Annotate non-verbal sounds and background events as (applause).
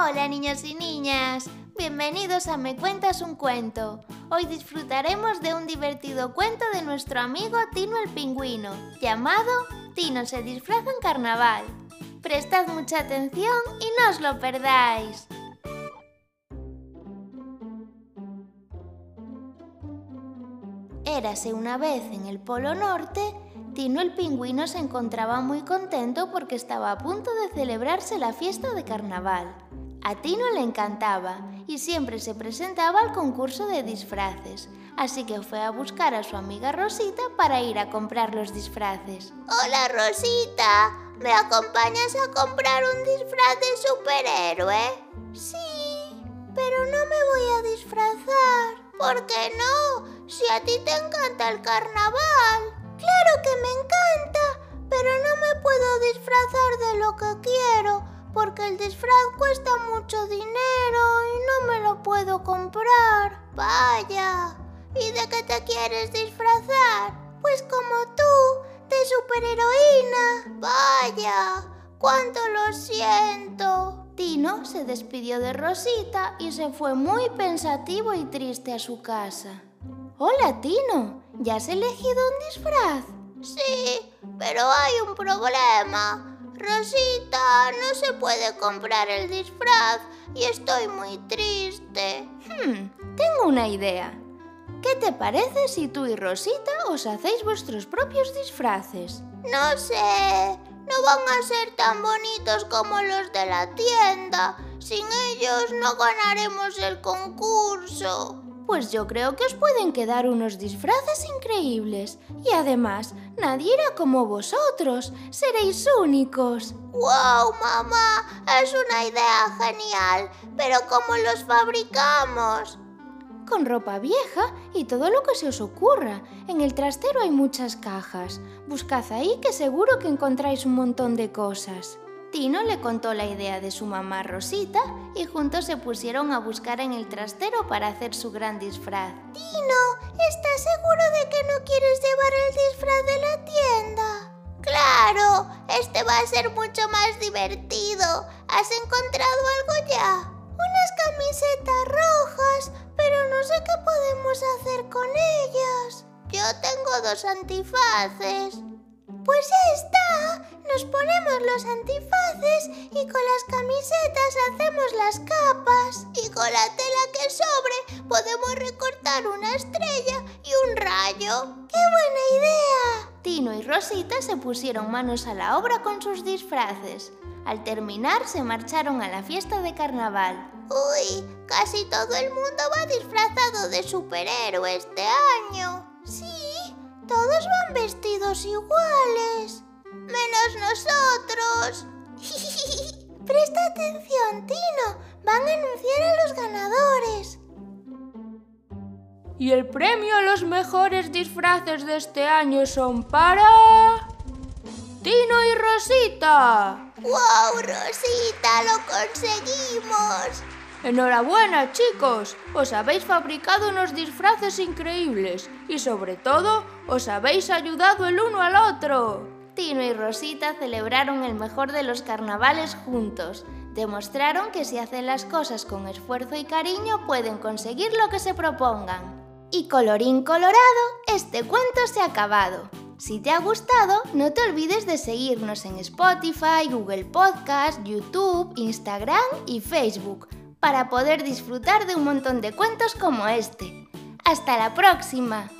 Hola niños y niñas, bienvenidos a Me Cuentas un Cuento. Hoy disfrutaremos de un divertido cuento de nuestro amigo Tino el Pingüino, llamado Tino se disfraza en carnaval. Prestad mucha atención y no os lo perdáis. Érase una vez en el Polo Norte, Tino el Pingüino se encontraba muy contento porque estaba a punto de celebrarse la fiesta de carnaval. A Tino le encantaba y siempre se presentaba al concurso de disfraces, así que fue a buscar a su amiga Rosita para ir a comprar los disfraces. Hola Rosita, ¿me acompañas a comprar un disfraz de superhéroe? Sí, pero no me voy a disfrazar. ¿Por qué no? Si a ti te encanta el carnaval. Claro que me encanta, pero no me puedo disfrazar de lo que quiero porque el disfraz cuesta mucho dinero y no me lo puedo comprar. Vaya, ¿y de qué te quieres disfrazar? Pues como tú, de superheroína. Vaya, cuánto lo siento. Tino se despidió de Rosita y se fue muy pensativo y triste a su casa. Hola, Tino, ¿ya has elegido un disfraz? Sí, pero hay un problema. Rosita, no se puede comprar el disfraz y estoy muy triste. Hmm, tengo una idea. ¿Qué te parece si tú y Rosita os hacéis vuestros propios disfraces? No sé, no van a ser tan bonitos como los de la tienda. Sin ellos no ganaremos el concurso. Pues yo creo que os pueden quedar unos disfraces increíbles. Y además, nadie irá como vosotros. Seréis únicos. ¡Wow, mamá! Es una idea genial. Pero ¿cómo los fabricamos? Con ropa vieja y todo lo que se os ocurra. En el trastero hay muchas cajas. Buscad ahí que seguro que encontráis un montón de cosas. Tino le contó la idea de su mamá Rosita y juntos se pusieron a buscar en el trastero para hacer su gran disfraz. Tino, ¿estás seguro de que no quieres llevar el disfraz de la tienda? Claro, este va a ser mucho más divertido. ¿Has encontrado algo ya? Unas camisetas rojas, pero no sé qué podemos hacer con ellas. Yo tengo dos antifaces. Pues está. Nos ponemos los antifaces y con las camisetas hacemos las capas. Y con la tela que sobre podemos recortar una estrella y un rayo. ¡Qué buena idea! Tino y Rosita se pusieron manos a la obra con sus disfraces. Al terminar se marcharon a la fiesta de carnaval. Uy, casi todo el mundo va disfrazado de superhéroe este año. Todos van vestidos iguales. Menos nosotros. (laughs) Presta atención, Tino. Van a anunciar a los ganadores. Y el premio a los mejores disfraces de este año son para... Tino y Rosita. ¡Wow, Rosita! ¡Lo conseguimos! Enhorabuena, chicos. Os habéis fabricado unos disfraces increíbles y sobre todo os habéis ayudado el uno al otro. Tino y Rosita celebraron el mejor de los carnavales juntos. Demostraron que si hacen las cosas con esfuerzo y cariño pueden conseguir lo que se propongan. Y colorín colorado, este cuento se ha acabado. Si te ha gustado, no te olvides de seguirnos en Spotify, Google Podcast, YouTube, Instagram y Facebook para poder disfrutar de un montón de cuentos como este. ¡Hasta la próxima!